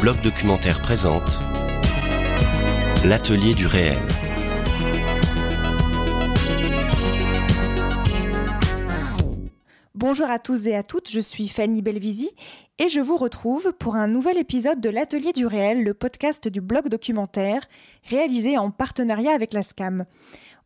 bloc documentaire présente L'atelier du réel. Bonjour à tous et à toutes, je suis Fanny Belvisi et je vous retrouve pour un nouvel épisode de l'Atelier du réel, le podcast du blog documentaire réalisé en partenariat avec la SCAM.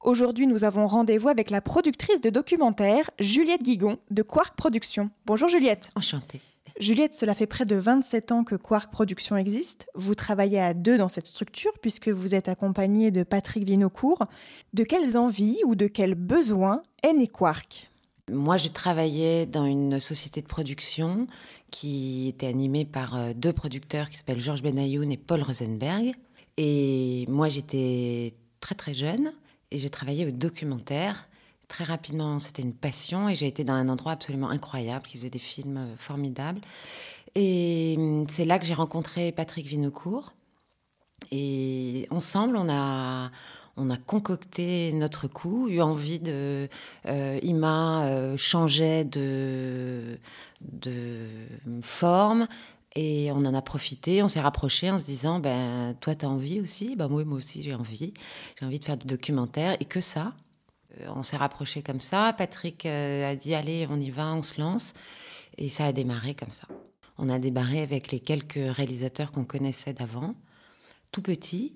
Aujourd'hui, nous avons rendez-vous avec la productrice de documentaire, Juliette Guigon, de Quark Productions. Bonjour Juliette. Enchantée. Juliette, cela fait près de 27 ans que Quark Productions existe. Vous travaillez à deux dans cette structure puisque vous êtes accompagnée de Patrick Vinocourt. De quelles envies ou de quels besoins est né Quark? Moi, je travaillais dans une société de production qui était animée par euh, deux producteurs qui s'appellent Georges Benayoun et Paul Rosenberg. Et moi, j'étais très très jeune et j'ai travaillé au documentaire. Très rapidement, c'était une passion et j'ai été dans un endroit absolument incroyable qui faisait des films euh, formidables. Et hum, c'est là que j'ai rencontré Patrick Vinocourt. Et ensemble, on a, on a concocté notre coup, eu envie de. Euh, Ima euh, de, de forme. Et on en a profité, on s'est rapproché en se disant, ben, toi, tu as envie aussi? Ben, moi, moi aussi, j'ai envie. J'ai envie de faire du documentaire et que ça. Euh, on s'est rapproché comme ça. Patrick euh, a dit, allez, on y va, on se lance. Et ça a démarré comme ça. On a démarré avec les quelques réalisateurs qu'on connaissait d'avant, tout petit.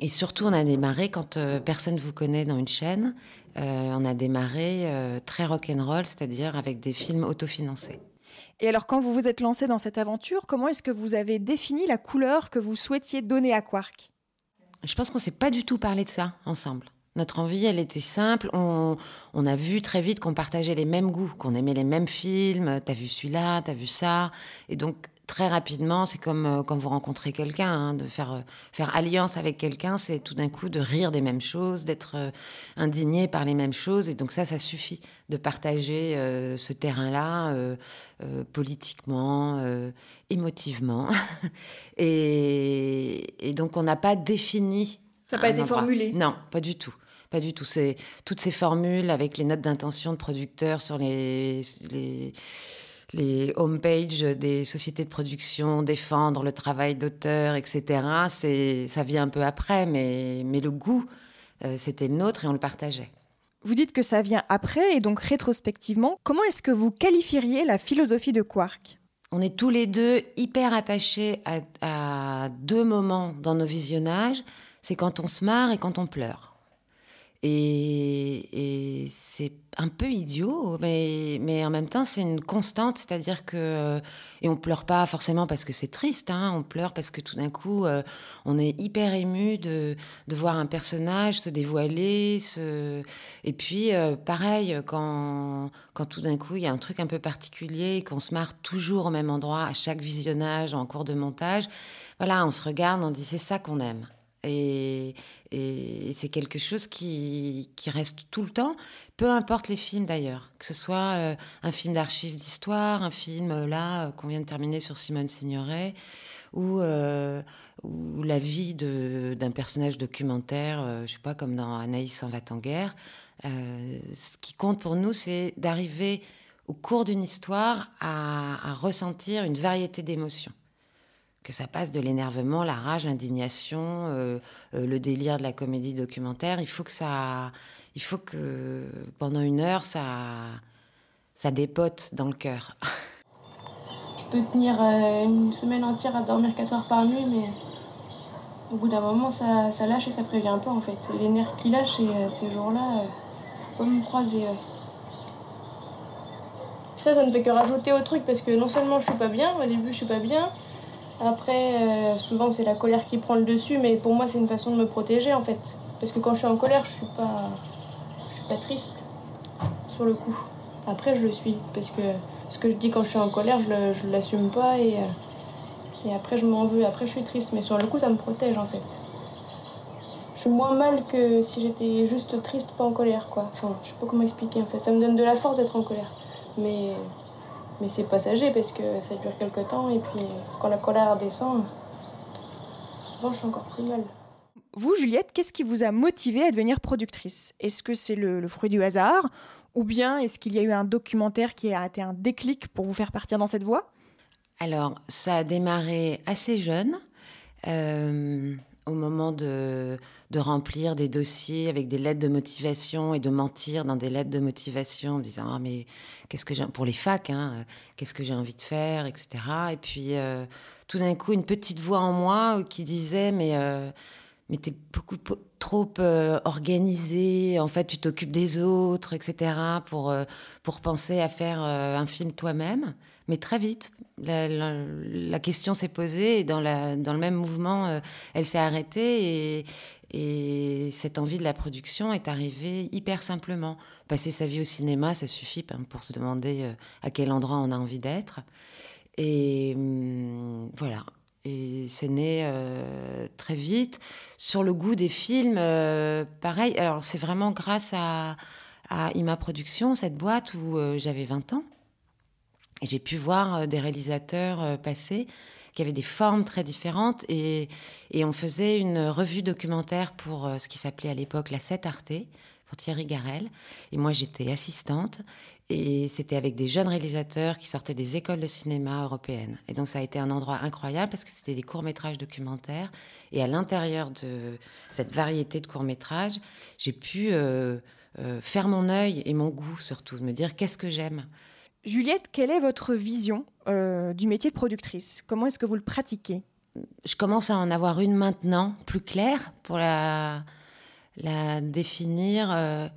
Et surtout, on a démarré quand euh, personne ne vous connaît dans une chaîne. on a démarré très rock'n'roll, c'est-à-dire avec des films autofinancés. Et alors, quand vous vous êtes lancé dans cette aventure, comment est-ce que vous avez défini la couleur que vous souhaitiez donner à Quark? Je pense qu'on ne s'est pas du tout parlé de ça ensemble. Notre envie, elle était simple. On, a vu très vite qu'on partageait les mêmes goûts, qu'on aimait les mêmes films. T'as vu celui-là, t'as vu ça. Et donc, très rapidement, c'est comme euh, quand vous rencontrez quelqu'un, hein, de faire, euh, faire alliance avec quelqu'un, c'est tout d'un coup de rire des mêmes choses, d'être euh, indigné par les mêmes choses. Et donc ça, ça suffit de partager ce terrain-là politiquement, émotivement. et, donc on n'a pas défini. Ça n'a pas été formulé Non, pas du tout. Pas du tout. C'est toutes ces formules avec les notes d'intention de producteurs sur les, les les homepages des sociétés de production, défendre le travail d'auteur, etc. Ça vient un peu après, mais, mais le goût, euh, c'était le nôtre et on le partageait. Vous dites que ça vient après et donc rétrospectivement, comment est-ce que vous qualifieriez la philosophie de Quark? On est tous les deux hyper attachés à, à deux moments dans nos visionnages, c'est quand on se marre et quand on pleure. Et, c'est un peu idiot, mais, mais en même temps, c'est une constante, c'est-à-dire que. Et on pleure pas forcément parce que c'est triste, hein, on pleure parce que tout d'un coup, euh, on est hyper ému de, de, voir un personnage se dévoiler. Se... Et puis, euh, pareil, quand, quand tout d'un coup, il y a un truc un peu particulier, qu'on se marre toujours au même endroit à chaque visionnage, en cours de montage, voilà, on se regarde, on dit c'est ça qu'on aime. Et, c'est quelque chose qui, reste tout le temps, peu importe les films d'ailleurs, que ce soit euh, un film d'archives d'histoire, un film euh, là euh, qu'on vient de terminer sur Simone Signoret, ou, la vie d'un personnage documentaire, je sais pas, comme dans Anaïs en va en guerre. ce qui compte pour nous, c'est d'arriver au cours d'une histoire à ressentir une variété d'émotions que ça passe de l'énervement, la rage, l'indignation, euh, euh, le délire de la comédie documentaire. Il faut que ça, il faut que pendant une heure, ça, ça dépote dans le cœur. Je peux tenir euh, une semaine entière à dormir 4 heures par nuit, mais au bout d'un moment, ça, ça, lâche et ça prévient pas en fait. Les nerfs qui lâchent et ces jours-là, faut pas me croiser. Ça, ça ne fait que rajouter au truc parce que non seulement je suis pas bien, au début je suis pas bien, après, euh, souvent c'est la colère qui prend le dessus, mais pour moi c'est une façon de me protéger en fait. Parce que quand je suis en colère, je suis pas, je suis pas triste sur le coup. Après, je le suis parce que ce que je dis quand je suis en colère, je, je l'assume pas et, euh, et après je m'en veux. Après, je suis triste, mais sur le coup, ça me protège en fait. Je suis moins mal que si j'étais juste triste, pas en colère quoi. Enfin, je sais pas comment expliquer en fait. Ça me donne de la force d'être en colère, mais mais c'est passager parce que ça dure quelques temps et puis quand la colère descend, souvent je suis encore plus mal. Vous, Juliette, qu'est-ce qui vous a motivé à devenir productrice? Est-ce que c'est le, fruit du hasard? Ou bien est-ce qu'il y a eu un documentaire qui a été un déclic pour vous faire partir dans cette voie? Alors, ça a démarré assez jeune. Euh, au moment de, remplir des dossiers avec des lettres de motivation et de mentir dans des lettres de motivation en disant ah mais qu'est-ce que j'ai pour les facs hein, qu'est-ce que j'ai envie de faire etc et puis euh, tout d'un coup une petite voix en moi qui disait mais euh, mais t'es beaucoup trop euh, organisé en fait tu t'occupes des autres etc pour pour penser à faire un film toi-même mais très vite, la, question s'est posée et dans, le même mouvement, euh, elle s'est arrêtée et, et, cette envie de la production est arrivée hyper simplement. Passer sa vie au cinéma, ça suffit hein, pour se demander euh, à quel endroit on a envie d'être. Et hum, voilà. Et c'est né euh, très vite. Sur le goût des films, pareil. Alors c'est vraiment grâce à Ima Production, cette boîte où j'avais 20 ans j'ai pu voir euh, des réalisateurs euh, passer qui avaient des formes très différentes et, on faisait une revue documentaire pour euh, ce qui s'appelait à l'époque la 7 Arte pour Thierry Garel. Et moi j'étais assistante et c'était avec des jeunes réalisateurs qui sortaient des écoles de cinéma européennes. Et donc ça a été un endroit incroyable parce que c'était des courts-métrages documentaires. Et à l'intérieur de cette variété de courts-métrages j'ai pu faire mon œil et mon goût surtout me dire qu'est-ce que j'aime Juliette, quelle est votre vision euh, du métier de productrice? Comment est-ce que vous le pratiquez? Je commence à en avoir une maintenant, plus claire, pour la, définir. Euh,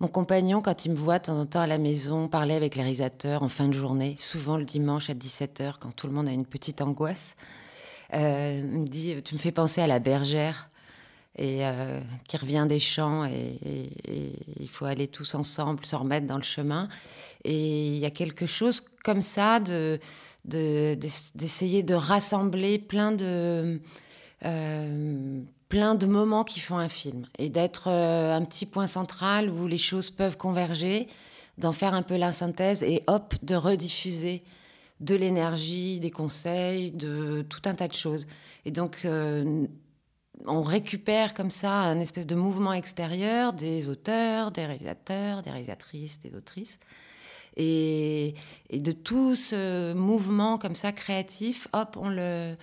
mon compagnon, quand il me voit de temps en temps à la maison, parler avec les réalisateurs en fin de journée, souvent le dimanche à 17h, quand tout le monde a une petite angoisse, euh, me dit Tu me fais penser à la bergère et euh, qui revient des champs et, il faut aller tous ensemble se remettre dans le chemin. Et il y a quelque chose comme ça de d'essayer de, rassembler plein de euh, plein de moments qui font un film et d'être euh, un petit point central où les choses peuvent converger, d'en faire un peu la synthèse et hop de rediffuser de l'énergie, des conseils, de tout un tas de choses. Et donc on récupère comme ça un espèce de mouvement extérieur des auteurs, des réalisateurs, des réalisatrices, des autrices. Et, de tout ce mouvement comme ça créatif, hop, on le,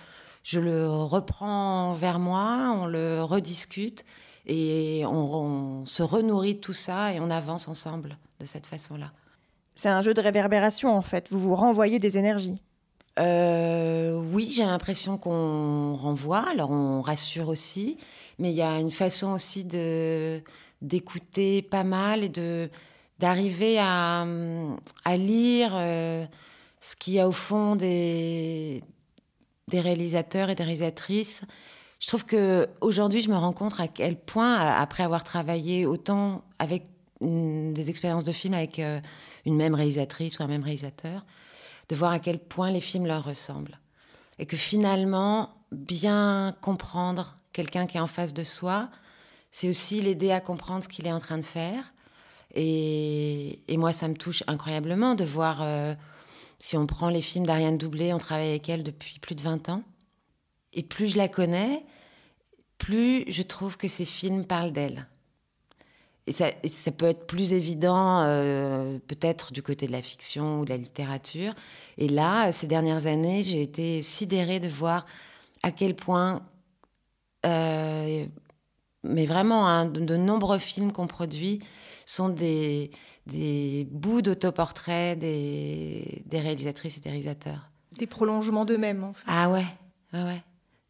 je le reprends vers moi, on le rediscute et on, se renourrit de tout ça et on avance ensemble de cette façon-là. C'est un jeu de réverbération en fait, vous vous renvoyez des énergies. Euh, oui, j'ai l'impression qu'on renvoie, alors on rassure aussi, mais il y a une façon aussi de d'écouter pas mal et de d'arriver à, à, lire euh, ce qu'il y a au fond des, des réalisateurs et des réalisatrices. Je trouve que aujourd'hui, je me rends compte à quel point, après avoir travaillé autant avec des expériences de film avec euh, une même réalisatrice ou un même réalisateur, de voir à quel point les films leur ressemblent. Et que finalement, bien comprendre quelqu'un qui est en face de soi, c'est aussi l'aider à comprendre ce qu'il est en train de faire. Et, moi, ça me touche incroyablement de voir, euh, si on prend les films d'Ariane Doublé, on travaille avec elle depuis plus de 20 ans. Et plus je la connais, plus je trouve que ces films parlent d'elle. Et ça, ça, peut être plus évident euh, peut-être du côté de la fiction ou de la littérature. Et là, ces dernières années, j'ai été sidérée de voir à quel point, euh, mais vraiment, hein, de, nombreux films qu'on produit sont des, des bouts d'autoportraits des, des réalisatrices et des réalisateurs. Des prolongements d'eux-mêmes, en fait. Ah ouais, ouais, ouais.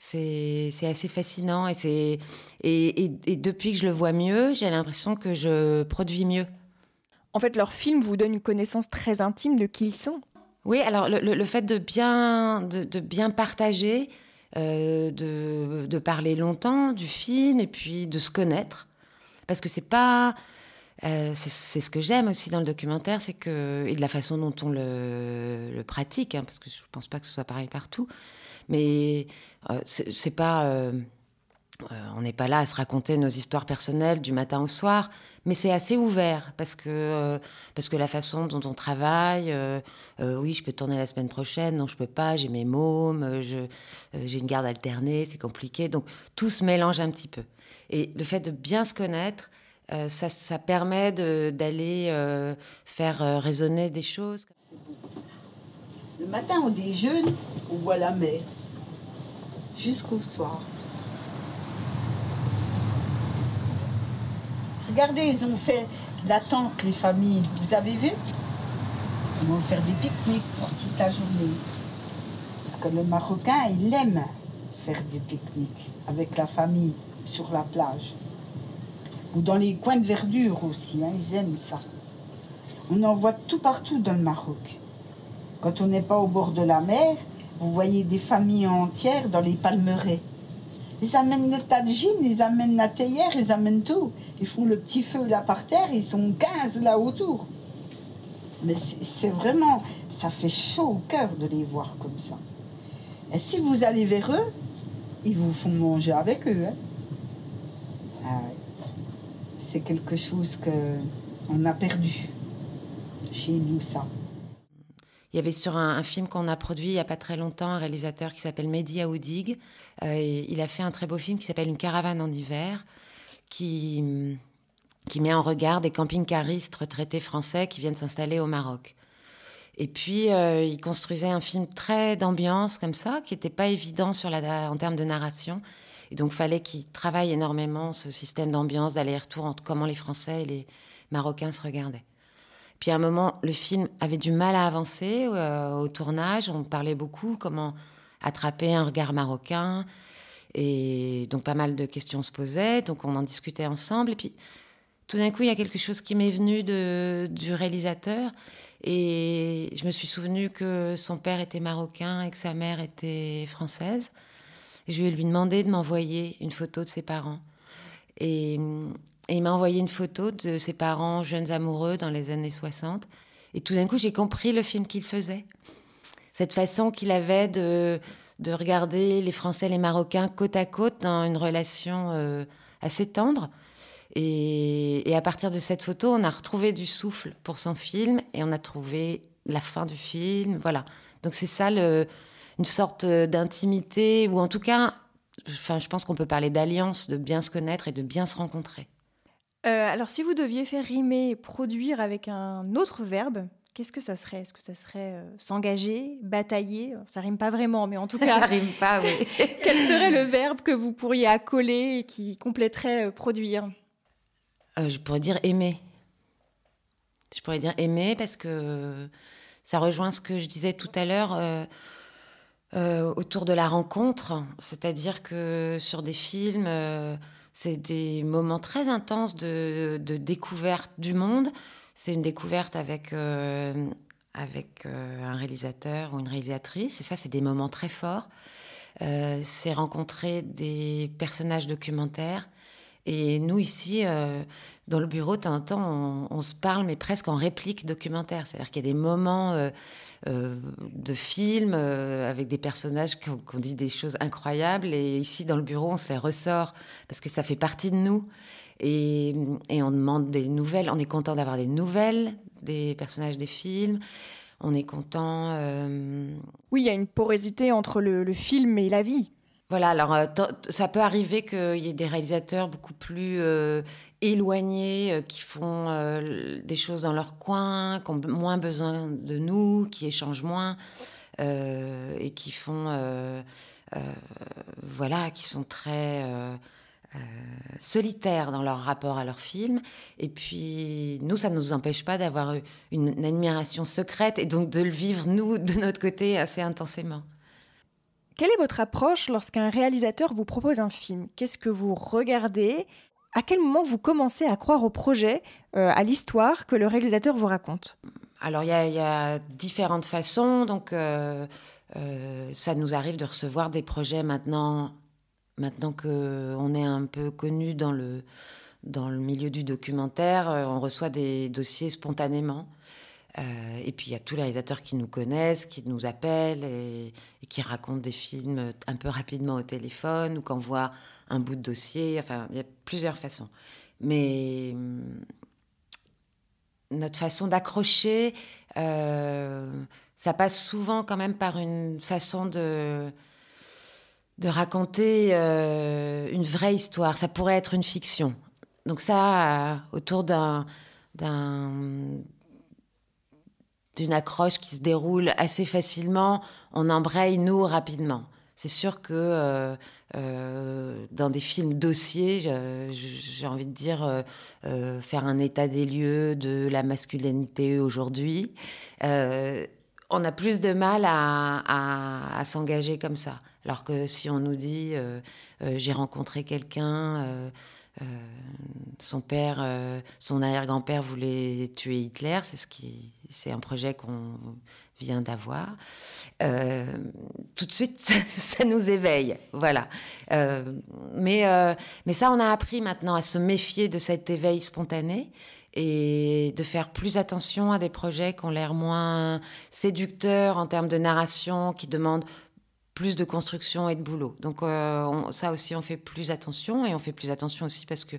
C'est assez fascinant et, et, et, depuis que je le vois mieux, j'ai l'impression que je produis mieux. En fait, leurs films vous donnent une connaissance très intime de qui ils sont. Oui, alors le, le fait de bien, de, de bien partager, euh, de, de, parler longtemps du film et puis de se connaître. Parce que c'est pas. Euh, c'est ce que j'aime aussi dans le documentaire, c'est que. Et de la façon dont on le, le pratique, hein, parce que je ne pense pas que ce soit pareil partout. Mais euh, c'est pas. Euh, euh, on n'est pas là à se raconter nos histoires personnelles du matin au soir, mais c'est assez ouvert parce que, parce que la façon dont on travaille, oui, je peux tourner la semaine prochaine, non, je peux pas, j'ai mes mômes, j'ai une garde alternée, c'est compliqué. Donc tout se mélange un petit peu. Et le fait de bien se connaître, ça, ça, permet d'aller faire résonner des choses. Le matin, on déjeune, on voit la mer. Jusqu'au soir. Regardez, ils ont fait la tente, les familles. Vous avez vu? Ils vont faire des pique-niques pour toute la journée. Parce que le Marocain, il aime faire des pique-niques avec la famille sur la plage. Ou dans les coins de verdure aussi, hein, ils aiment ça. On en voit tout partout dans le Maroc. Quand on n'est pas au bord de la mer, vous voyez des familles entières dans les palmeraies. Ils amènent le tadjine, ils amènent la théière, ils amènent tout. Ils font le petit feu là par terre, ils sont 15 là autour. Mais c'est vraiment, ça fait chaud au cœur de les voir comme ça. Et si vous allez vers eux, ils vous font manger avec eux. Hein. Ah c'est quelque chose que on a perdu chez nous, ça. Il y avait sur un, film qu'on a produit il n'y a pas très longtemps un réalisateur qui s'appelle Mehdi Aoudig. Euh, il a fait un très beau film qui s'appelle Une caravane en hiver, qui, qui met en regard des camping-caristes retraités français qui viennent s'installer au Maroc. Et puis, euh, il construisait un film très d'ambiance comme ça, qui n'était pas évident sur la, en termes de narration. Et donc, fallait qu'il travaille énormément ce système d'ambiance, d'aller-retour entre comment les Français et les Marocains se regardaient. Puis à un moment, le film avait du mal à avancer euh, au tournage. On parlait beaucoup comment attraper un regard marocain. Et donc pas mal de questions se posaient. Donc on en discutait ensemble. Et puis tout d'un coup, il y a quelque chose qui m'est venu de, du réalisateur. Et je me suis souvenu que son père était marocain et que sa mère était française. Je lui ai lui demandé de m'envoyer une photo de ses parents. Et et il m'a envoyé une photo de ses parents jeunes amoureux dans les années 60. Et tout d'un coup, j'ai compris le film qu'il faisait. Cette façon qu'il avait de, de regarder les Français et les Marocains côte à côte dans une relation euh, assez tendre. Et, à partir de cette photo, on a retrouvé du souffle pour son film et on a trouvé la fin du film. Voilà. Donc c'est ça une sorte d'intimité, ou en tout cas, enfin, je pense qu'on peut parler d'alliance, de bien se connaître et de bien se rencontrer. Euh, alors, si vous deviez faire rimer produire avec un autre verbe, qu'est-ce que ça serait? Est-ce que ça serait euh, s'engager, batailler? Ça rime pas vraiment, mais en tout cas. ça rime pas, oui. quel serait le verbe que vous pourriez accoler et qui compléterait euh, produire? Je pourrais dire aimer. Je pourrais dire aimer parce que ça rejoint ce que je disais tout à l'heure. autour de la rencontre, c'est-à-dire que sur des films, c'est des moments très intenses de, découverte du monde. C'est une découverte avec, euh, avec euh, un réalisateur ou une réalisatrice. Et ça, c'est des moments très forts. Euh, c'est rencontrer des personnages documentaires. Et nous, ici, dans le bureau, de temps en temps, on, se parle, mais presque en réplique documentaire. C'est-à-dire qu'il y a des moments euh, de films euh, avec des personnages qui ont, dit des choses incroyables. Et ici, dans le bureau, on se les ressort parce que ça fait partie de nous. Et, on demande des nouvelles. On est content d'avoir des nouvelles des personnages des films. On est content. Euh, oui, il y a une porosité entre le, film et la vie. Voilà, alors ça peut arriver qu'il y ait des réalisateurs beaucoup plus éloignés, euh, qui font euh, des choses dans leur coin, qui ont moins besoin de nous, qui échangent moins euh, et qui font, voilà, qui sont très solitaires dans leur rapport à leur film. Et puis, nous, ça ne nous empêche pas d'avoir une admiration secrète et donc de le vivre, nous, de notre côté, assez intensément. Quelle est votre approche lorsqu'un réalisateur vous propose un film? Qu'est-ce que vous regardez? À quel moment vous commencez à croire au projet, euh, à l'histoire que le réalisateur vous raconte? Alors, il y, a différentes façons. Donc, euh, euh, ça nous arrive de recevoir des projets maintenant, maintenant qu'on est un peu connu dans le, dans le milieu du documentaire. On reçoit des dossiers spontanément. Et puis il y a tous les réalisateurs qui nous connaissent, qui nous appellent et, qui racontent des films un peu rapidement au téléphone ou qu'on voit un bout de dossier. Enfin, il y a plusieurs façons. Mais hum, notre façon d'accrocher, euh, ça passe souvent quand même par une façon de, de raconter euh, une vraie histoire. Ça pourrait être une fiction. Donc ça, euh, autour d'un, d'une accroche qui se déroule assez facilement, on embraye, nous, rapidement. C'est sûr que euh, euh, dans des films dossiers, j'ai envie de dire euh, faire un état des lieux de la masculinité aujourd'hui, on a plus de mal à, s'engager comme ça. Alors que si on nous dit j'ai rencontré quelqu'un, son père, son arrière-grand-père voulait tuer Hitler, c'est ce qui, c'est un projet qu'on vient d'avoir. Euh, tout de suite, ça, nous éveille, voilà. Euh, mais, euh, mais ça, on a appris maintenant à se méfier de cet éveil spontané et de faire plus attention à des projets qui ont l'air moins séducteurs en termes de narration, qui demandent plus de construction et de boulot. Donc ça aussi, on fait plus attention et on fait plus attention aussi parce que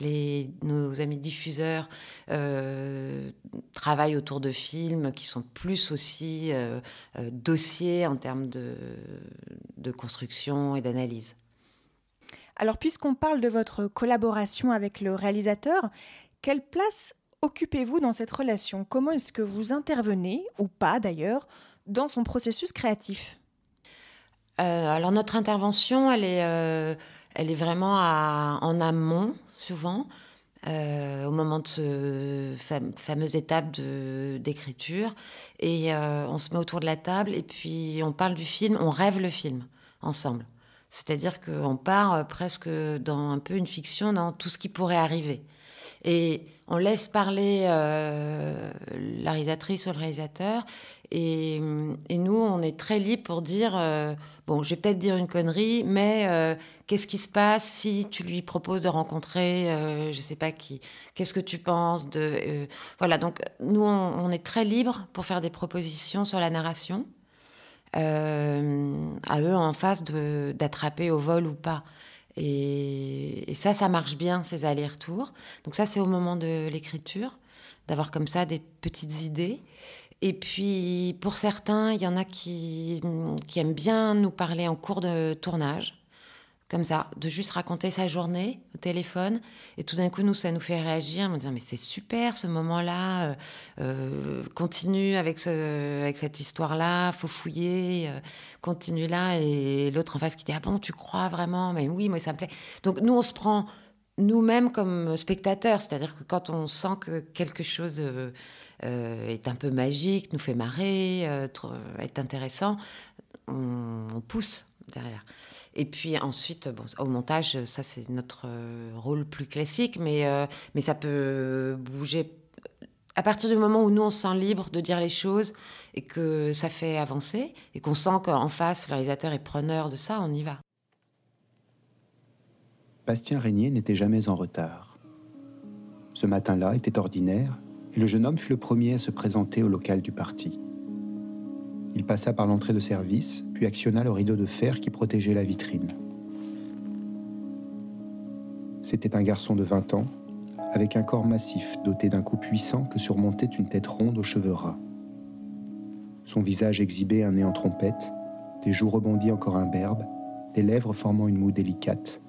les, nos amis diffuseurs euh, travaillent autour de films qui sont plus aussi euh, euh, dossiers en termes de, de construction et d'analyse. Alors, puisqu'on parle de votre collaboration avec le réalisateur, quelle place occupez-vous dans cette relation? Comment est-ce que vous intervenez, ou pas d'ailleurs, dans son processus créatif? Alors, notre intervention, elle est, elle est vraiment en amont, souvent, euh, au moment de cette fameuse étape d'écriture. Et euh, on se met autour de la table et puis on parle du film, on rêve le film ensemble. C'est-à-dire qu'on part euh, presque dans un peu une fiction dans tout ce qui pourrait arriver. Et on laisse parler la réalisatrice ou le réalisateur. Et, nous, on est très libre pour dire Bon, je vais peut-être dire une connerie, mais euh, qu'est-ce qui se passe si tu lui proposes de rencontrer, euh, je ne sais pas qui? Qu'est-ce que tu penses de euh, Voilà, donc nous, on, est très libre pour faire des propositions sur la narration. à eux en face d'attraper au vol ou pas. Et, et, ça, ça marche bien, ces allers-retours. Donc ça, c'est au moment de l'écriture, d'avoir comme ça des petites idées. Et puis, pour certains, il y en a qui, aiment bien nous parler en cours de tournage, comme ça, de juste raconter sa journée au téléphone. Et tout d'un coup, nous, ça nous fait réagir, me dire, mais c'est super ce moment-là, euh, euh, continue avec, ce, avec cette histoire-là, faut fouiller, euh, continue là. Et l'autre en face qui dit, ah bon, tu crois vraiment? Mais oui, moi, ça me plaît. Donc, nous, on se prend nous-mêmes comme spectateurs, c'est-à-dire que quand on sent que quelque chose euh, est un peu magique, nous fait marrer, euh, est intéressant, on, pousse derrière. Et puis ensuite, au montage, ça c'est notre euh, rôle plus classique, mais, mais ça peut bouger. À partir du moment où nous on se sent libre de dire les choses et que ça fait avancer et qu'on sent qu'en face le réalisateur est preneur de ça, on y va. Bastien Régnier n'était jamais en retard. Ce matin-là était ordinaire et le jeune homme fut le premier à se présenter au local du parti. Il passa par l'entrée de service, puis actionna le rideau de fer qui protégeait la vitrine. C'était un garçon de 20 ans, avec un corps massif doté d'un cou puissant que surmontait une tête ronde aux cheveux ras. Son visage exhibait un nez en trompette, des joues rebondies encore imberbes, des lèvres formant une moue délicate,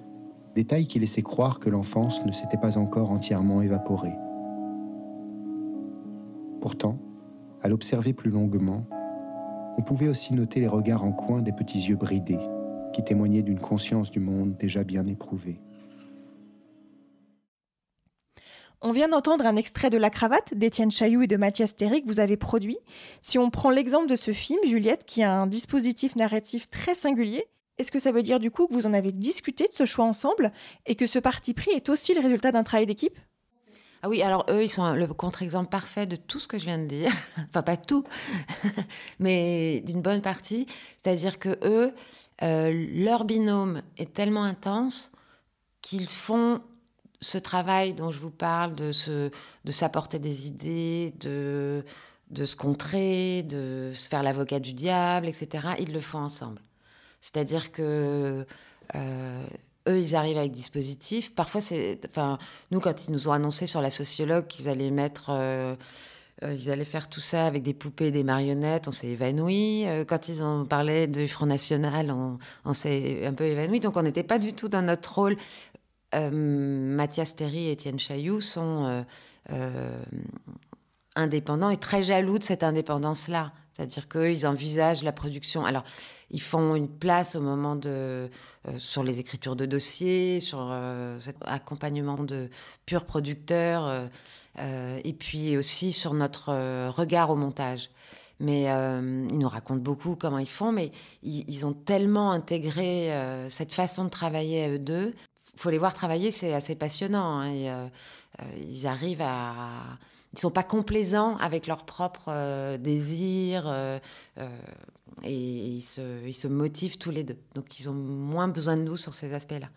détail qui laissait croire que l'enfance ne s'était pas encore entièrement évaporée. Pourtant, à l'observer plus longuement, on pouvait aussi noter les regards en coin des petits yeux bridés, qui témoignaient d'une conscience du monde déjà bien éprouvée. On vient d'entendre un extrait de La cravate d'Étienne Chailloux et de Mathias Théry que vous avez produit. Si on prend l'exemple de ce film, Juliette, qui a un dispositif narratif très singulier, est-ce que ça veut dire du coup que vous en avez discuté de ce choix ensemble et que ce parti pris est aussi le résultat d'un travail d'équipe? Ah oui, alors eux, ils sont le contre-exemple parfait de tout ce que je viens de dire. enfin, pas tout, mais d'une bonne partie. C'est-à-dire que eux, euh, leur binôme est tellement intense qu'ils font ce travail dont je vous parle, de, s'apporter des idées, de se contrer, de se faire l'avocat du diable, etc. Ils le font ensemble. C'est-à-dire que euh, eux, ils arrivent avec dispositifs. Parfois, c'est, enfin, nous, quand ils nous ont annoncé sur la sociologue qu'ils allaient mettre, euh, euh, ils allaient faire tout ça avec des poupées, des marionnettes, on s'est évanoui. Euh, quand ils ont parlé du Front National, on, s'est un peu évanoui. Donc, on n'était pas du tout dans notre rôle. Mathias Théry et Étienne Chailloux sont indépendants et très jaloux de cette indépendance-là. C'est-à-dire qu'eux, ils envisagent la production. Alors, ils font une place au moment de. Euh, sur les écritures de dossiers, sur euh, cet accompagnement de purs producteurs, euh, et puis aussi sur notre regard au montage. Mais ils nous racontent beaucoup comment ils font, mais ils, ont tellement intégré cette façon de travailler à eux deux. Il faut les voir travailler, c'est assez passionnant. Hein, ils arrivent à ils sont pas complaisants avec leurs propres euh, désirs euh, euh, et ils se, ils se, motivent tous les deux. Donc ils ont moins besoin de nous sur ces aspects-là.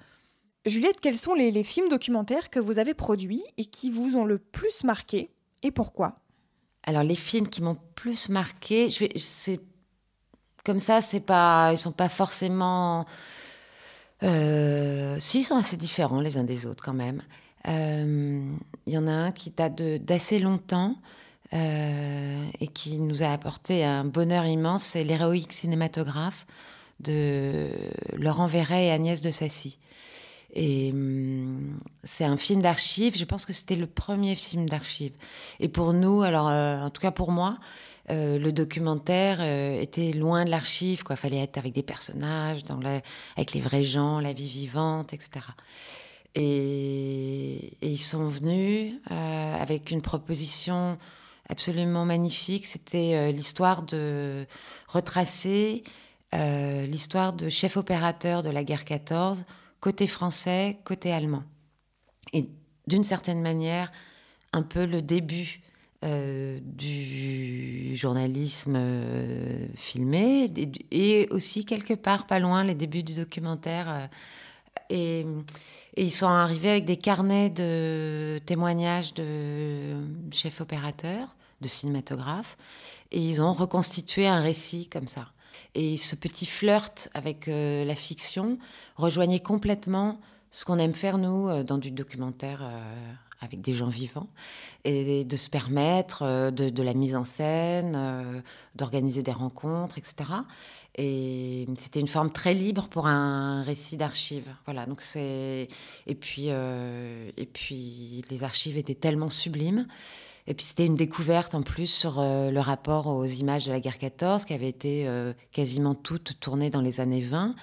Juliette, quels sont les, les, films documentaires que vous avez produits et qui vous ont le plus marqué et pourquoi? Alors les films qui m'ont plus marqué, c'est comme ça, c'est pas, ils sont pas forcément. si, ils sont assez différents les uns des autres quand même. Il euh, y en a un qui date d'assez longtemps euh, et qui nous a apporté un bonheur immense, c'est l'héroïque cinématographe de Laurent Verret et Agnès de Sassy. Et hum, c'est un film d'archives. Je pense que c'était le premier film d'archives. Et pour nous, alors euh, en tout cas pour moi, le documentaire était loin de l'archive. Quoi, fallait être avec des personnages, avec les vrais gens, la vie vivante, etc. Et, ils sont venus euh, avec une proposition absolument magnifique. C'était euh, l'histoire de retracer euh, l'histoire de chef opérateur de la guerre 14, côté français, côté allemand. Et d'une certaine manière, un peu le début du journalisme filmé et, aussi quelque part pas loin les débuts du documentaire. et et ils sont arrivés avec des carnets de témoignages de chefs opérateurs, de cinématographes, et ils ont reconstitué un récit comme ça. Et ce petit flirt avec euh, la fiction rejoignait complètement ce qu'on aime faire, nous, euh, dans du documentaire euh, avec des gens vivants, et de se permettre de, de la mise en scène, d'organiser des rencontres, etc. Et c'était une forme très libre pour un récit d'archives. Voilà, donc c'est et puis euh, et puis les archives étaient tellement sublimes. Et puis c'était une découverte en plus sur euh, le rapport aux images de la guerre 14 qui avait été euh, quasiment toutes tournées dans les années 20.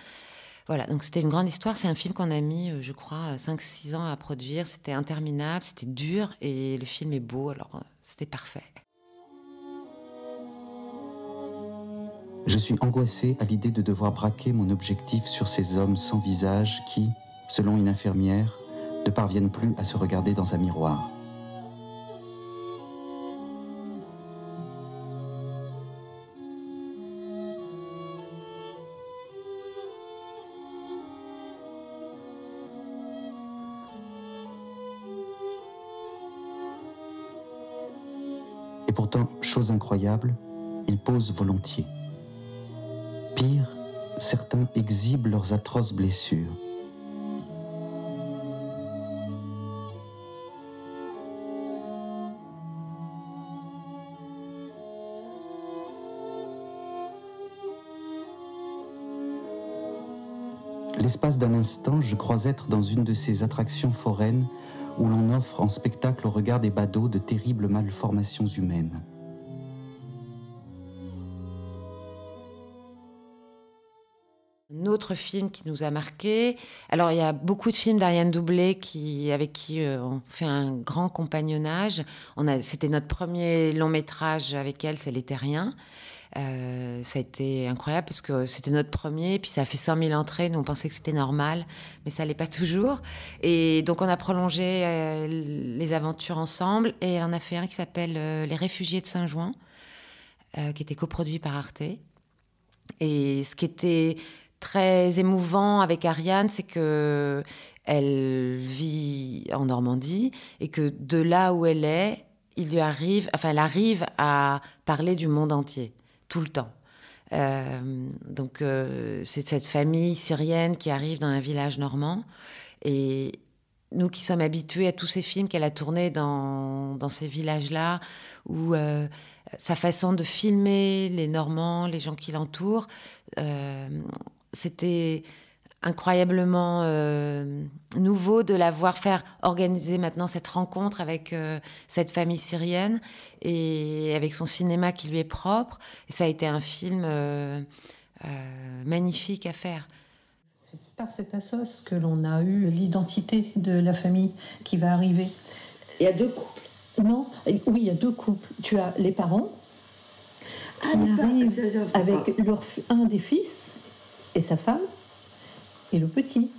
Voilà, donc c'était une grande histoire. C'est un film qu'on a mis, je crois, 5-6 ans à produire. C'était interminable, c'était dur et le film est beau, alors c'était parfait. Je suis angoissé à l'idée de devoir braquer mon objectif sur ces hommes sans visage qui, selon une infirmière, ne parviennent plus à se regarder dans un miroir. Chose incroyable, ils posent volontiers. Pire, certains exhibent leurs atroces blessures. L'espace d'un instant, je crois être dans une de ces attractions foraines où l'on offre en spectacle au regard des badauds de terribles malformations humaines. Film qui nous a marqué. Alors, il y a beaucoup de films d'Ariane Doublé qui, avec qui euh, on fait un grand compagnonnage. On a, c'était notre premier long métrage avec elle, c'est Les Terriens. Euh, ça a été incroyable parce que c'était notre premier, puis ça a fait 100 000 entrées. Nous, on pensait que c'était normal, mais ça l'est pas toujours. Et donc, on a prolongé euh, les aventures ensemble et elle en a fait un qui s'appelle Les réfugiés de Saint-Jouan, qui était coproduit par Arte. Et ce qui était très émouvant avec Ariane, c'est que elle vit en Normandie et que de là où elle est, il lui arrive, enfin, elle arrive à parler du monde entier tout le temps. Euh, donc, euh, c'est cette famille syrienne qui arrive dans un village normand et nous qui sommes habitués à tous ces films qu'elle a tournés dans, ces villages-là, où euh, sa façon de filmer les Normands, les gens qui l'entourent, c'était incroyablement euh, nouveau de la voir faire organiser maintenant cette rencontre avec euh, cette famille syrienne et avec son cinéma qui lui est propre. Et ça a été un film euh, magnifique à faire. C'est par cette assos que l'on a eu l'identité de la famille qui va arriver. Il y a deux couples Non, oui, il y a deux couples. Tu as les parents qui ah, arrivent avec leur, un des fils et sa femme et le petit,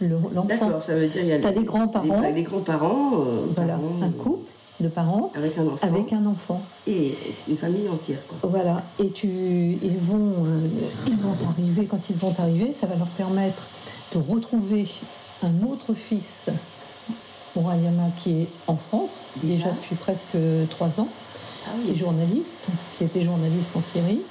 l'enfant. D'accord, ça veut dire qu'il y a des grands-parents. Des, grands-parents. Euh, voilà, un couple de parents avec un enfant. Avec un enfant. Et une famille entière. Quoi. Voilà. Et tu, ils vont, euh, ils vont arriver. Quand ils vont arriver, ça va leur permettre de retrouver un autre fils, Mourayama, qui est en France déjà depuis presque trois ans ah qui est journaliste, qui était journaliste en Syrie,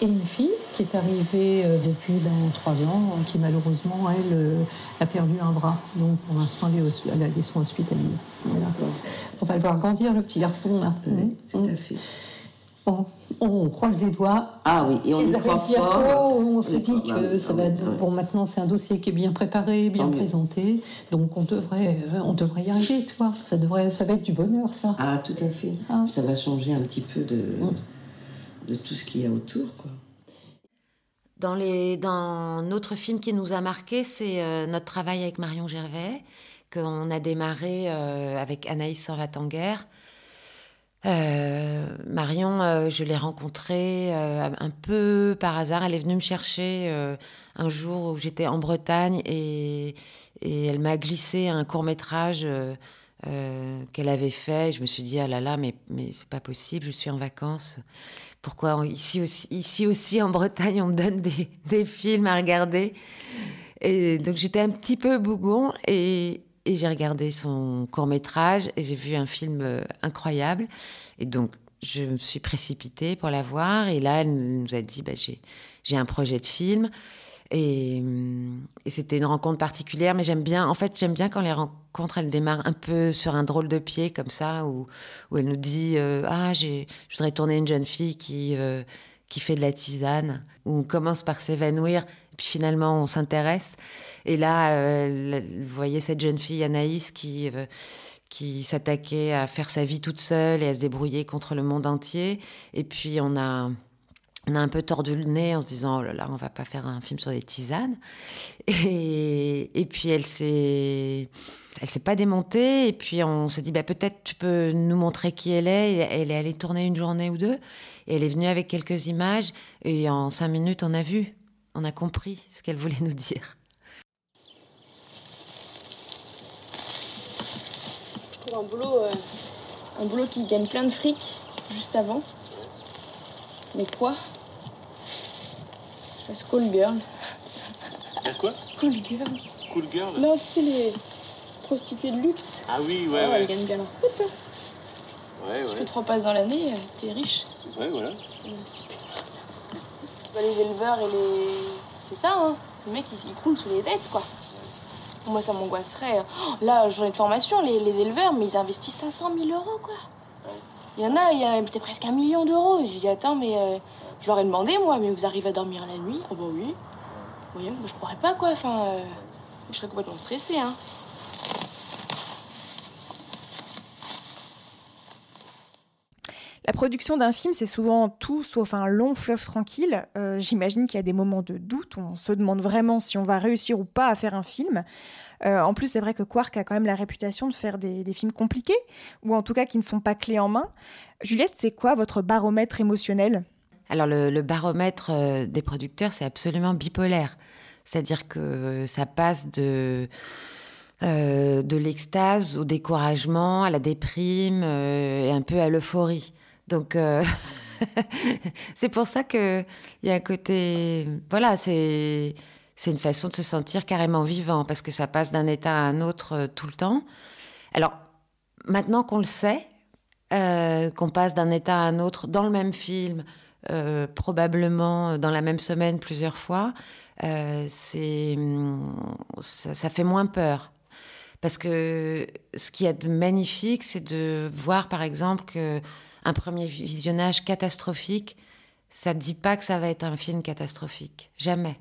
et une fille qui est arrivée euh, depuis ben, trois ans, qui malheureusement, elle, euh, a perdu un bras. Donc pour l'instant, elle, a des soins hospitaliers. On va le voir grandir, le petit garçon, là. Oui, tout à fait. Bon, on croise les doigts. Ah oui, et on y croit bientôt, On se dit que ça va. Bon, maintenant c'est un dossier qui est bien préparé, bien présenté, donc on devrait, euh, on devrait y arriver, tu vois. Ça devrait, ça va être du bonheur, ça. Ah, tout à fait. Ah. Ça va changer un petit peu de, mm. De tout ce qu'il y a autour, quoi. Dans, les, dans notre film qui nous a marqué, c'est euh, notre travail avec Marion Gervais, qu'on a démarré euh, avec Anaïs Sanvatanguer. Euh, Marion, je l'ai rencontrée un peu par hasard. Elle est venue me chercher un jour où j'étais en Bretagne et, elle m'a glissé un court métrage qu'elle avait fait. Je me suis dit ah là là, mais mais c'est pas possible. Je suis en vacances. Pourquoi ici aussi, en Bretagne on me donne des, films à regarder Et donc j'étais un petit peu bougon et, et j'ai regardé son court métrage et j'ai vu un film euh, incroyable. Et donc, je me suis précipitée pour la voir. Et là, elle nous a dit bah, j'ai un projet de film. Et, et c'était une rencontre particulière, mais j'aime bien, en fait, j'aime bien quand les rencontres, elles démarrent un peu sur un drôle de pied, comme ça, où, elle nous dit euh, Ah, je voudrais tourner une jeune fille qui, euh, qui fait de la tisane, où on commence par s'évanouir, puis finalement on s'intéresse. Et là, euh, vous voyez cette jeune fille Anaïs qui qui s'attaquait à faire sa vie toute seule et à se débrouiller contre le monde entier. Et puis on a on a un peu tordu le nez en se disant oh là là, on va pas faire un film sur des tisanes. Et, puis elle s'est elle s'est pas démontée et puis on s'est dit bah peut-être tu peux nous montrer qui elle est. Elle est allée tourner une journée ou deux et elle est venue avec quelques images et en cinq minutes on a vu, on a compris ce qu'elle voulait nous dire. boulot, euh, un boulot qui gagne plein de fric juste avant. Mais quoi Je fasse call girl. quoi Cool girl. Cool girl Non, tu sais, les prostituées de luxe. Ah oui, ouais, ah, ouais. Elles gagnent bien leur route. Hein. Ouais, tu ouais. fais trois passes dans l'année, euh, t'es riche. Ouais, voilà. super. Bah, les éleveurs et les. C'est ça, hein. Les mecs, ils, ils croulent sous les dettes, quoi. Moi, ça m'angoisserait. Oh, là, journée de formation, les, les, éleveurs, mais ils investissent 500 000 euros, quoi. Il y en a, il y a peut-être presque un million d'euros. Je dis, attends, mais euh, je leur ai demandé, moi, mais vous arrivez à dormir la nuit? Oh, bah oui. Oui, moi, je pourrais pas, quoi. Enfin, euh, je serais complètement stressée, hein. La production d'un film, c'est souvent tout sauf un long fleuve tranquille. Euh, J'imagine qu'il y a des moments de doute où on se demande vraiment si on va réussir ou pas à faire un film. Euh, en plus, c'est vrai que Quark a quand même la réputation de faire des, films compliqués, ou en tout cas qui ne sont pas clés en main. Juliette, c'est quoi votre baromètre émotionnel? Alors le, baromètre euh, des producteurs, c'est absolument bipolaire. C'est-à-dire que ça passe de... Euh, de l'extase au découragement, à la déprime et un peu à l'euphorie. Donc, c'est pour ça qu'il y a un côté. Voilà, c'est. C'est une façon de se sentir carrément vivant parce que ça passe d'un état à un autre euh, tout le temps. Alors, maintenant qu'on le sait, euh, qu'on passe d'un état à un autre dans le même film, euh, probablement dans la même semaine plusieurs fois, c'est ça, ça, fait moins peur. Parce que ce qui est magnifique, c'est de voir par exemple que un premier visionnage catastrophique, ça ne dit pas que ça va être un film catastrophique. Jamais.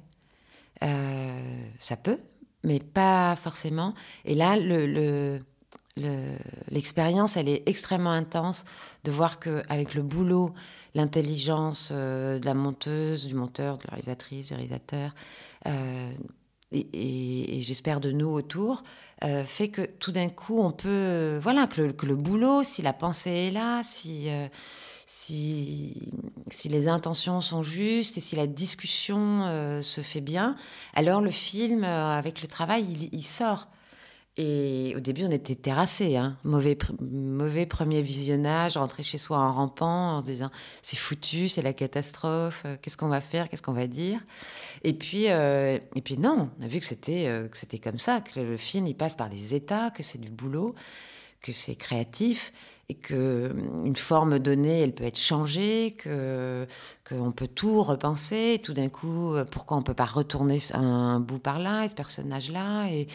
Euh, ça peut, mais pas forcément. Et là, le, le l'expérience, elle est extrêmement intense de voir qu'avec le boulot, l'intelligence euh, de la monteuse, du monteur, de la réalisatrice, du réalisateur, euh, et, j'espère de nous autour, fait que tout d'un coup, on peut, voilà, que le, boulot, si la pensée est là, si, si, les intentions sont justes et si la discussion se fait bien, alors le film, avec le travail, il, sort. Et au début, on était terrassés. Hein. Mauvais, premier visionnage, rentrer chez soi en rampant, en se disant c'est foutu, c'est la catastrophe, euh, qu'est-ce qu'on va faire, qu'est-ce qu'on va dire? Et puis, euh, et puis non, on a vu que c'était euh, que c'était comme ça, que le film il passe par des états, que c'est du boulot, que c'est créatif et que une forme donnée, elle peut être changée, que qu'on peut tout repenser. tout d'un coup, pourquoi on peut pas retourner un bout par là, et ce personnage-là et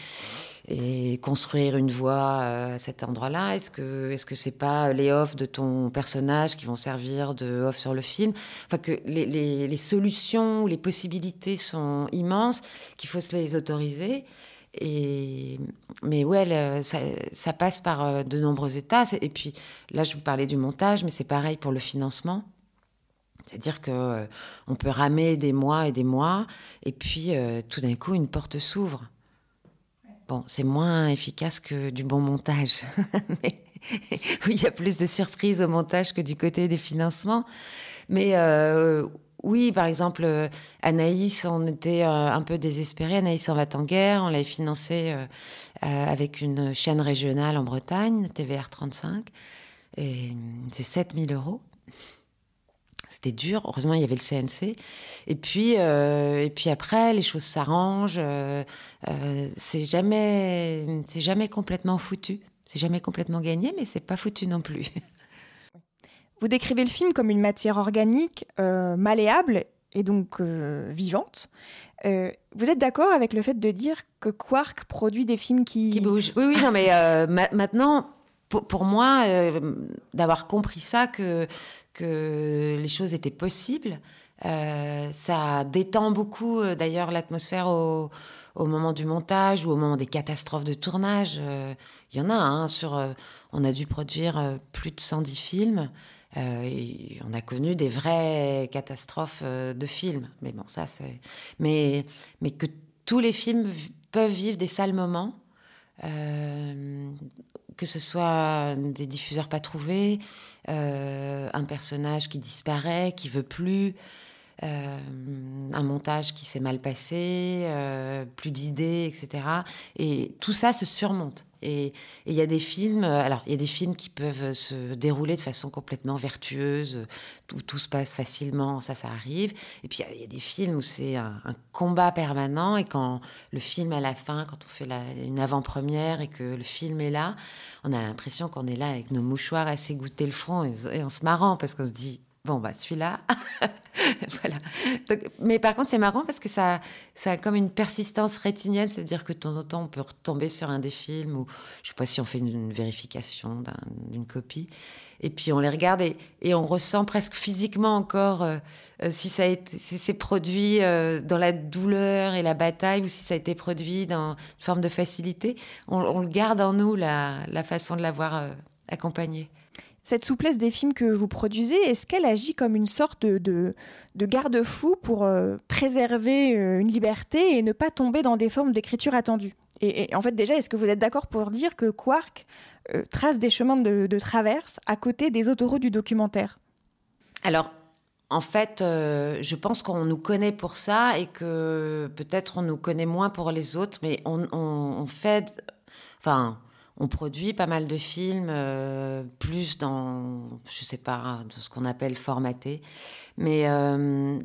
et construire une voix euh, à cet endroit-là? Est-ce que est-ce que c'est pas les offs de ton personnage qui vont servir de off sur le film? Enfin que les, les, solutions les possibilités sont immenses, qu'il faut se les autoriser. Mais ouais, ça, passe par euh, de nombreux états. Et puis là, je vous parlais du montage, mais c'est pareil pour le financement. C'est-à-dire que euh, peut ramer des mois et des mois, et puis tout d'un coup, une porte s'ouvre. Bon, c'est moins efficace que du bon montage. Mais il y a plus de surprises au montage que du côté des financements. Mais euh, oui, par exemple, euh, Anaïs, on était euh, un peu désespérés. Anaïs en va en guerre. On l'avait financé avec une chaîne régionale en Bretagne, TVR 35. Et c'est 7000 euros. C'était dur. Heureusement, il y avait le CNC. Et puis, euh, et puis après, les choses s'arrangent. Euh, euh, c'est jamais, c'est jamais complètement foutu. C'est jamais complètement gagné, mais c'est pas foutu non plus. Vous décrivez le film comme une matière organique, malléable et donc vivante. vous êtes d'accord avec le fait de dire que Quark produit des films qui, bougent Oui, oui, non, mais maintenant, pour, moi, d'avoir compris ça, que les choses étaient possibles. Euh, ça détend beaucoup euh, d'ailleurs l'atmosphère au, moment du montage ou au moment des catastrophes de tournage. Euh, il y en a, hein, sur, on a dû produire plus de 110 films. Et on a connu des vraies catastrophes de films. Mais bon, ça. Mais, mais que tous les films peuvent vivre des sales moments. que ce soit des diffuseurs pas trouvés, euh, un personnage qui disparaît, qui veut plus, euh, un montage qui s'est mal passé, euh, plus d'idées, etc. Et tout ça se surmonte. Et il y a des films, alors il y a des films qui peuvent se dérouler de façon complètement vertueuse, où tout se passe facilement, ça, ça arrive. Et puis il y, a des films où c'est un, combat permanent, et quand le film à la fin, quand on fait une avant-première et que le film est là, on a l'impression qu'on est là avec nos mouchoirs à s'égoutter le front et, en se marrant parce qu'on se dit bon bah celui-là voilà. Mais par contre c'est marrant parce que ça ça a comme une persistance rétinienne c'est-à-dire que de temps en temps on peut retomber sur un des films ou je sais pas si on fait une, vérification d'une copie et puis on les regarde et, on ressent presque physiquement encore euh, euh, si ça été c'est produit euh, dans la douleur et la bataille ou si ça a été produit dans une forme de facilité. On, le garde en nous la façon de l'avoir accompagné cette souplesse des films que vous produisez, est-ce qu'elle agit comme une sorte de, de, garde-fou pour préserver une liberté et ne pas tomber dans des formes d'écriture attendues? Et, en fait, déjà, est-ce que vous êtes d'accord pour dire que Quark euh, trace des chemins de, traverse à côté des autoroutes du documentaire? Alors, en fait, euh, je pense qu'on nous connaît pour ça et que peut-être on nous connaît moins pour les autres, mais on, fait. Enfin. On produit pas mal de films, euh, plus dans, je sais pas, de ce qu'on appelle formaté. Mais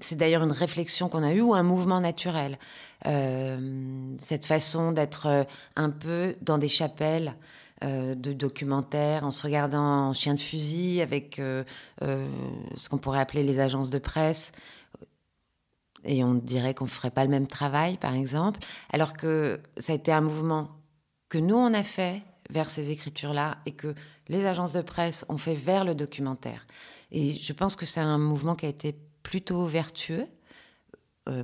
c'est d'ailleurs une réflexion qu'on a eue ou un mouvement naturel. Euh, cette façon d'être euh, un peu dans des chapelles euh, de documentaires, en se regardant en chien de fusil avec ce qu'on pourrait appeler les agences de presse. Et on dirait qu'on ne ferait pas le même travail, par exemple, alors que ça a été un mouvement que nous, on a fait vers ces écritures-là et que les agences de presse ont fait vers le documentaire. Et je pense que c'est un mouvement qui a été plutôt vertueux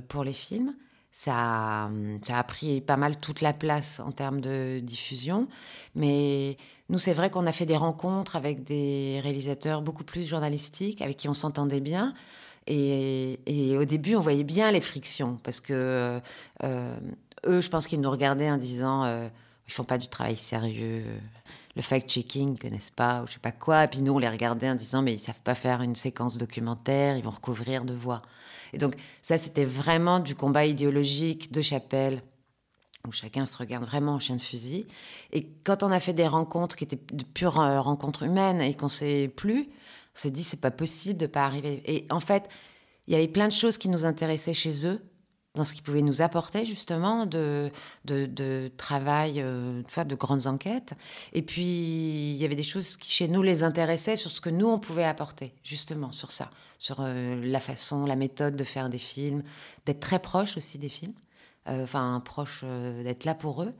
pour les films ça, a pris pas mal toute la place en termes de diffusion. Mais nous, c'est vrai qu'on a fait des rencontres avec des réalisateurs beaucoup plus journalistiques, avec qui on s'entendait bien. Et, et, au début, on voyait bien les frictions, parce que euh, eux, je pense qu'ils nous regardaient en disant euh, ils font pas du travail sérieux, le fact-checking, ils connaissent pas, ou je sais pas quoi. Et puis nous, on les regardait en disant mais ils savent pas faire une séquence documentaire, ils vont recouvrir de voix. Et donc, ça, c'était vraiment du combat idéologique de chapelle où chacun se regarde vraiment en chien de fusil. Et quand on a fait des rencontres qui étaient de pures euh, rencontres humaines et qu'on s'est plus, on s'est dit c'est pas possible de pas arriver. Et en fait, il y avait plein de choses qui nous intéressaient chez eux, dans ce qu'ils pouvaient nous apporter justement de, de, travail, euh, de grandes enquêtes. Et puis il y avait des choses qui chez nous les intéressaient sur ce que nous on pouvait apporter justement sur ça, sur euh, la façon, la méthode de faire des films, d'être très proche aussi des films. Euh, enfin proche euh, d'être là pour eux.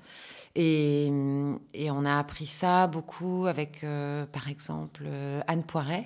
Et, on a appris ça beaucoup avec, par exemple, Anne Poiret.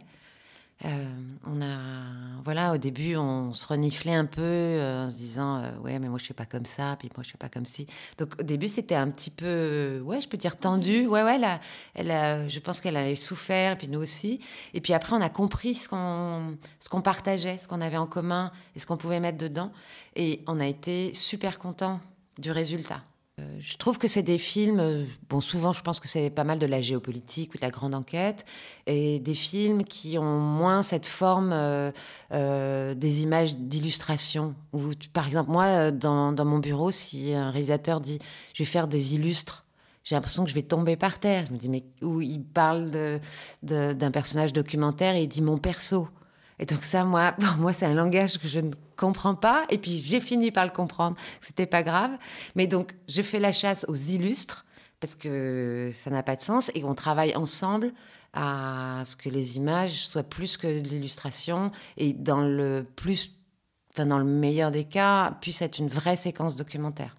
On a, voilà, au début, on se reniflait un peu en se disant, ouais, mais moi je suis pas comme ça, puis moi je suis pas comme ci. Donc au début, c'était un petit peu, ouais, je peux dire tendu. Ouais, ouais, elle elle a, je pense qu'elle avait souffert, et puis nous aussi. Et puis après, on a compris ce qu'on, ce qu'on partageait, ce qu'on avait en commun et ce qu'on pouvait mettre dedans. Et on a été super contents du résultat. Euh, je trouve que c'est des films, euh, bon souvent je pense que c'est pas mal de la géopolitique ou de la grande enquête, et des films qui ont moins cette forme euh, des images d'illustration. Par exemple, moi, dans, mon bureau, si un réalisateur dit je vais faire des illustres, j'ai l'impression que je vais tomber par terre. Je me dis mais où il parle d'un de, personnage documentaire et il dit mon perso. Et donc ça, moi, moi, c'est un langage que je ne comprends pas. Et puis j'ai fini par le comprendre. C'était pas grave. Mais donc je fais la chasse aux illustres parce que ça n'a pas de sens et on travaille ensemble à ce que les images soient plus que de l'illustration et dans le plus, enfin dans le meilleur des cas, puisse être une vraie séquence documentaire.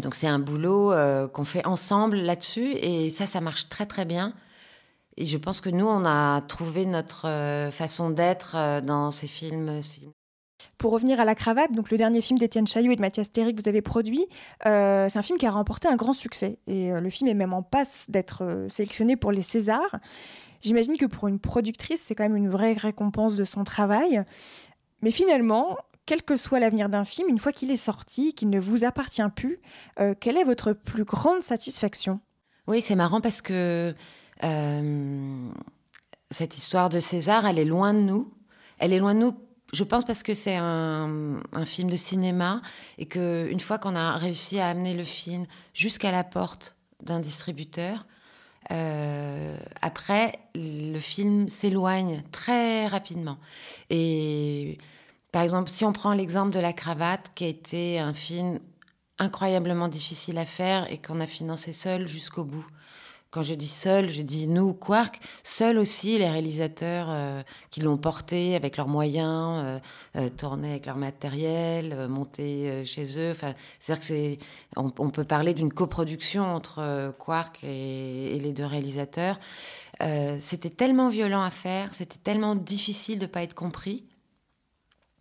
donc c'est un boulot euh, qu'on fait ensemble là-dessus et ça, ça marche très très bien. Et je pense que nous, on a trouvé notre euh, façon d'être euh, dans ces films. Pour revenir à La Cravate, donc le dernier film d'Étienne Chaillot et de Mathias Théry que vous avez produit, euh, c'est un film qui a remporté un grand succès. Et euh, le film est même en passe d'être euh, sélectionné pour les Césars. J'imagine que pour une productrice, c'est quand même une vraie récompense de son travail. Mais finalement, quel que soit l'avenir d'un film, une fois qu'il est sorti, qu'il ne vous appartient plus, quelle est votre plus grande satisfaction? Oui, c'est marrant parce que euh, cette histoire de César, elle est loin de nous. Elle est loin de nous, je pense, parce que c'est un, film de cinéma et qu'une fois qu'on a réussi à amener le film jusqu'à la porte d'un distributeur, euh, après, le film s'éloigne très rapidement. Et par exemple, si on prend l'exemple de La Cravate, qui a été un film incroyablement difficile à faire et qu'on a financé seul jusqu'au bout. Quand je dis seul, je dis nous, Quark, seuls aussi les réalisateurs euh, qui l'ont porté avec leurs moyens, euh, euh, tourné avec leur matériel, monté chez eux. C'est-à-dire que on, peut parler d'une coproduction entre Quark et, et, les deux réalisateurs. c'était tellement violent à faire, c'était tellement difficile de pas être compris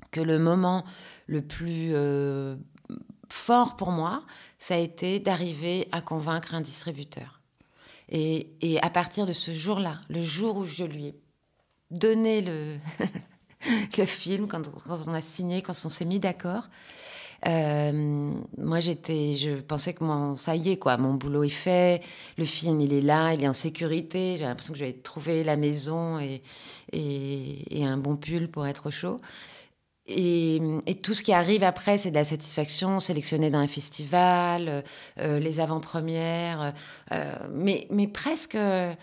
que le moment le plus fort pour moi, ça a été d'arriver à convaincre un distributeur. Et, à partir de ce jour-là, le jour où je lui ai donné le, film, quand, on a signé, quand on s'est mis d'accord, euh, moi j'étais, je pensais que mon, ça y est quoi, mon boulot est fait, le film il est là, il est en sécurité, j'ai l'impression que j'avais trouvé la maison et, et, et, un bon pull pour être au chaud. Et, tout ce qui arrive après, c'est de la satisfaction, sélectionner dans un festival, euh, les avant-premières, euh, mais, presque euh,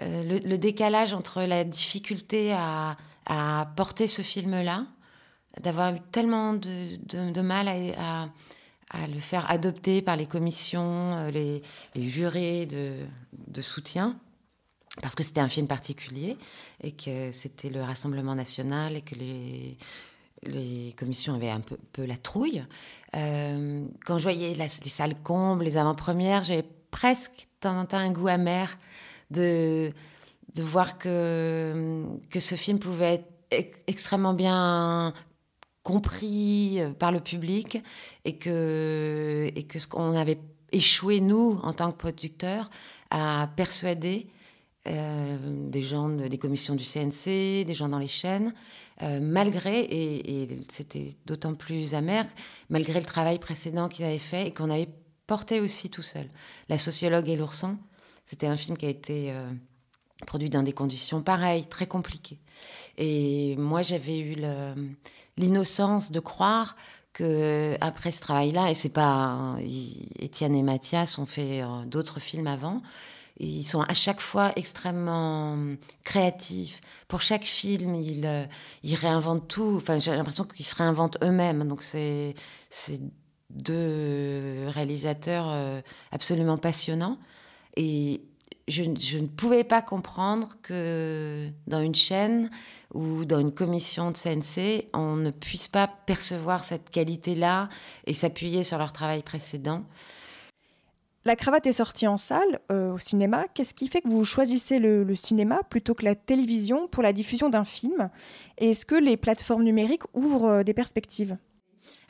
le, décalage entre la difficulté à, porter ce film-là, d'avoir eu tellement de, mal à, le faire adopter par les commissions, les, les jurés de, de soutien, parce que c'était un film particulier et que c'était le Rassemblement national et que les les commissions avaient un peu, la trouille. Euh, quand je voyais les salles combles, les avant-premières, j'avais presque temps un goût amer de, voir que, ce film pouvait être extrêmement bien compris euh, par le public et et que ce qu'on avait échoué, nous, en tant que producteurs, à persuader euh, des gens des commissions du CNC, des gens dans les chaînes, euh, malgré, et, c'était d'autant plus amer, malgré le travail précédent qu'ils avaient fait et qu'on avait porté aussi tout seul. La sociologue et l'ourson, c'était un film qui a été euh, produit dans des conditions pareilles, très compliquées. Et moi, j'avais eu l'innocence de croire que après ce travail-là, et c'est pas Étienne et Mathias ont fait d'autres films avant, ils sont à chaque fois extrêmement créatifs. Pour chaque film, ils, euh, ils réinventent tout. Enfin, j'ai l'impression qu'ils se réinventent eux-mêmes. Donc c'est c'est deux réalisateurs euh, absolument passionnants. Et je, je, ne pouvais pas comprendre que dans une chaîne ou dans une commission de CNC, on ne puisse pas percevoir cette qualité-là et s'appuyer sur leur travail précédent. La cravate est sortie en salle, euh, au cinéma. Qu'est-ce qui fait que vous choisissez le, cinéma plutôt que la télévision pour la diffusion d'un film? Est-ce que les plateformes numériques ouvrent euh, des perspectives?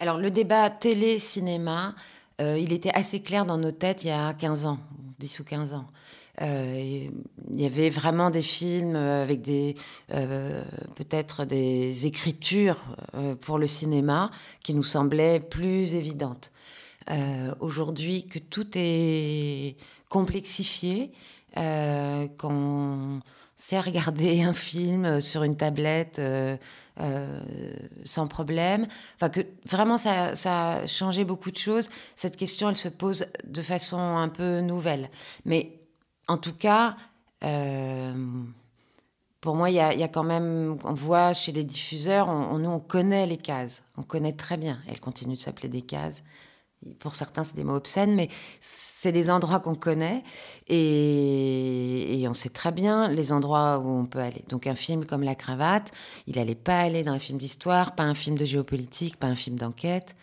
Alors, le débat télé-cinéma, euh, il était assez clair dans nos têtes il y a 15 ans, 10 ou 15 ans. Il y avait vraiment des films avec des peut-être des écritures pour le cinéma qui nous semblaient plus évidentes. Euh, aujourd'hui, que tout est complexifié, euh, qu'on sait regarder un film sur une tablette sans problème, enfin que vraiment ça, ça a changé beaucoup de choses. Cette question, elle se pose de façon un peu nouvelle, mais en tout cas, euh, pour moi, il y, a quand même, on voit chez les diffuseurs, nous, on connaît les cases, on connaît très bien. Elles continuent de s'appeler des cases. Pour certains, c'est des mots obscènes, mais c'est des endroits qu'on connaît et, on sait très bien les endroits où on peut aller. Donc, un film comme La Cravate, il n'allait pas aller dans un film d'histoire, pas un film de géopolitique, pas un film d'enquête.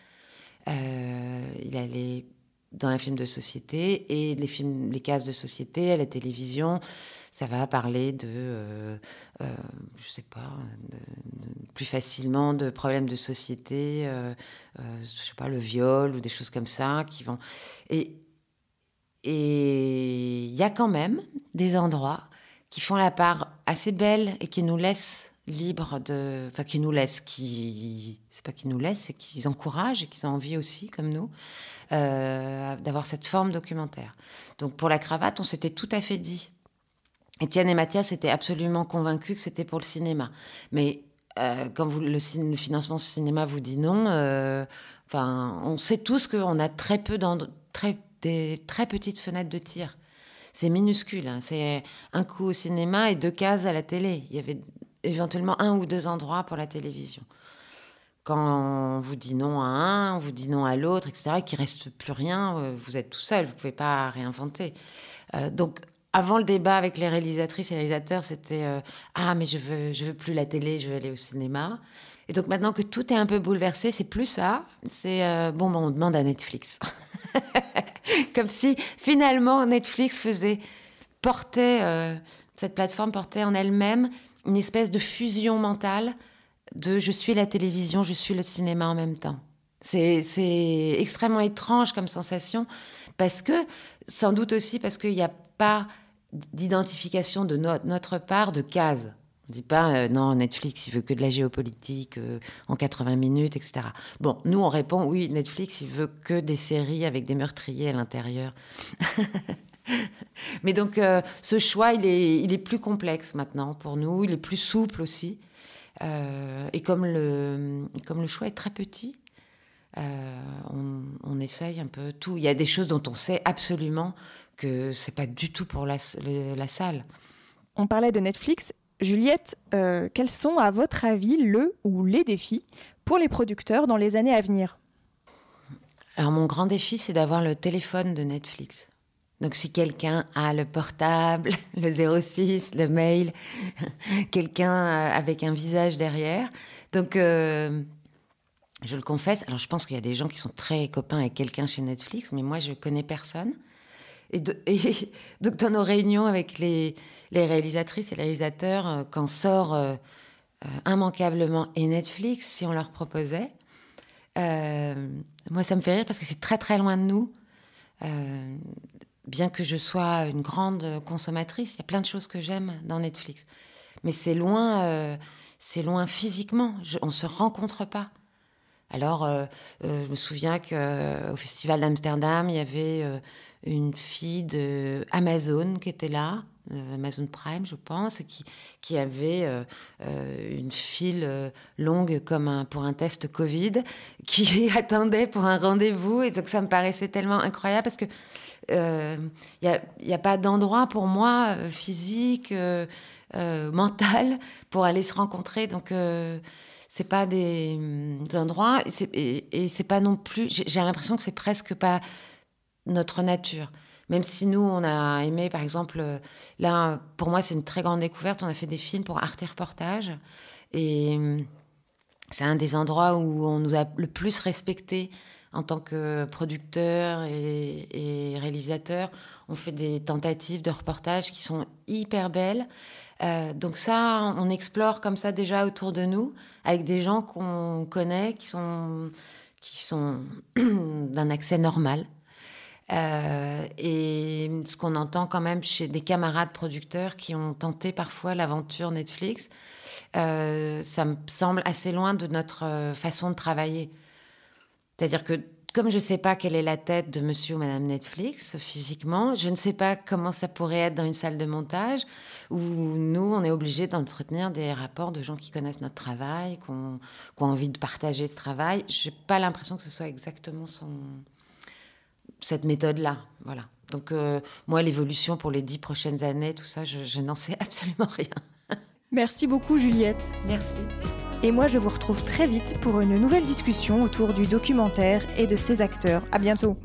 Euh, il allait dans un film de société et les films, les cases de société à la télévision, ça va parler de, euh, euh, je sais pas, plus facilement de problèmes de société, euh, je sais pas, le viol ou des choses comme ça qui vont. Et et il y a quand même des endroits qui font la part assez belle et qui nous laissent libres de, enfin qui nous laissent, qui, c'est pas qu'ils nous laissent, c'est qu'ils encouragent et qu'ils ont envie aussi, comme nous, euh, d'avoir cette forme documentaire. Donc pour la cravate, on s'était tout à fait dit. Étienne et Mathias étaient absolument convaincus que c'était pour le cinéma. Mais euh, quand le, financement cinéma vous dit non, euh, enfin, on sait tous qu'on a très peu très, des très petites fenêtres de tir. C'est minuscule. Hein. C'est un coup au cinéma et deux cases à la télé. Il y avait éventuellement un ou deux endroits pour la télévision. Quand on vous dit non à un, on vous dit non à l'autre, etc., qu'il ne reste plus rien, euh, vous êtes tout seul, vous ne pouvez pas réinventer. Euh, donc, avant le débat avec les réalisatrices et réalisateurs, c'était euh, Ah, mais je veux, je veux plus la télé, je veux aller au cinéma. Et donc, maintenant que tout est un peu bouleversé, c'est plus ça. C'est Bon, bon, on demande à Netflix. Comme si finalement Netflix faisait, portait, euh, cette plateforme portait en elle-même une espèce de fusion mentale de je suis la télévision, je suis le cinéma en même temps. C'est extrêmement étrange comme sensation parce que, sans doute aussi parce qu'il n'y a pas d'identification de no notre part de cases. On ne dit pas euh, non, Netflix, il veut que de la géopolitique euh, en 80 minutes, etc. Bon, nous, on répond oui, Netflix, il veut que des séries avec des meurtriers à l'intérieur. Mais donc, euh, ce choix, il est, il est plus complexe maintenant pour nous, il est plus souple aussi. Euh, et comme le, comme le choix est très petit, euh, on, on, essaye un peu tout. Il y a des choses dont on sait absolument que c'est pas du tout pour la, le, la, salle. On parlait de Netflix. Juliette, euh, quels sont, à votre avis, le ou les défis pour les producteurs dans les années à venir? Alors, mon grand défi, c'est d'avoir le téléphone de Netflix. Donc si quelqu'un a le portable, le 06, le mail, quelqu'un avec un visage derrière. Donc euh, je le confesse, alors je pense qu'il y a des gens qui sont très copains avec quelqu'un chez Netflix, mais moi je connais personne. Et, donc dans nos réunions avec les, réalisatrices et les réalisateurs, euh, quand sort euh, immanquablement et Netflix si on leur proposait. moi, ça me fait rire parce que c'est très très loin de nous. Bien que je sois une grande consommatrice, il y a plein de choses que j'aime dans Netflix. Mais c'est loin, c'est loin physiquement. on ne se rencontre pas. Alors, euh, euh, je me souviens qu'au euh, Festival d'Amsterdam, il y avait une fille de Amazon qui était là, Amazon Prime, je pense, qui, qui avait une file longue comme un, pour un test Covid, qui attendait pour un rendez-vous. Et donc, ça me paraissait tellement incroyable parce que il n'y a, a, pas d'endroit pour moi physique, mental, pour aller se rencontrer. Donc, c'est pas des, hum, endroits et, c'est pas non plus. J'ai l'impression que c'est presque pas notre nature. Même si nous, on a aimé, par exemple, euh, là, pour moi, c'est une très grande découverte. On a fait des films pour Arte Reportage et hum, c'est un des endroits où on nous a le plus respecté en tant que producteur et, réalisateur. On fait des tentatives de reportage qui sont hyper belles. Euh, donc ça, on explore comme ça déjà autour de nous, avec des gens qu'on connaît, qui sont, qui sont d'un accès normal. Euh, et ce qu'on entend quand même chez des camarades producteurs qui ont tenté parfois l'aventure Netflix, euh, ça me semble assez loin de notre façon de travailler. C'est-à-dire que comme je ne sais pas quelle est la tête de monsieur ou madame Netflix physiquement, je ne sais pas comment ça pourrait être dans une salle de montage où nous, on est obligé d'entretenir des rapports de gens qui connaissent notre travail, qui ont, envie de partager ce travail. Je n'ai pas l'impression que ce soit exactement cette méthode-là. Voilà. Donc, euh, moi, l'évolution pour les dix prochaines années, tout ça, je n'en sais absolument rien. Merci beaucoup, Juliette. Merci. Et moi, je vous retrouve très vite pour une nouvelle discussion autour du documentaire et de ses acteurs. À bientôt.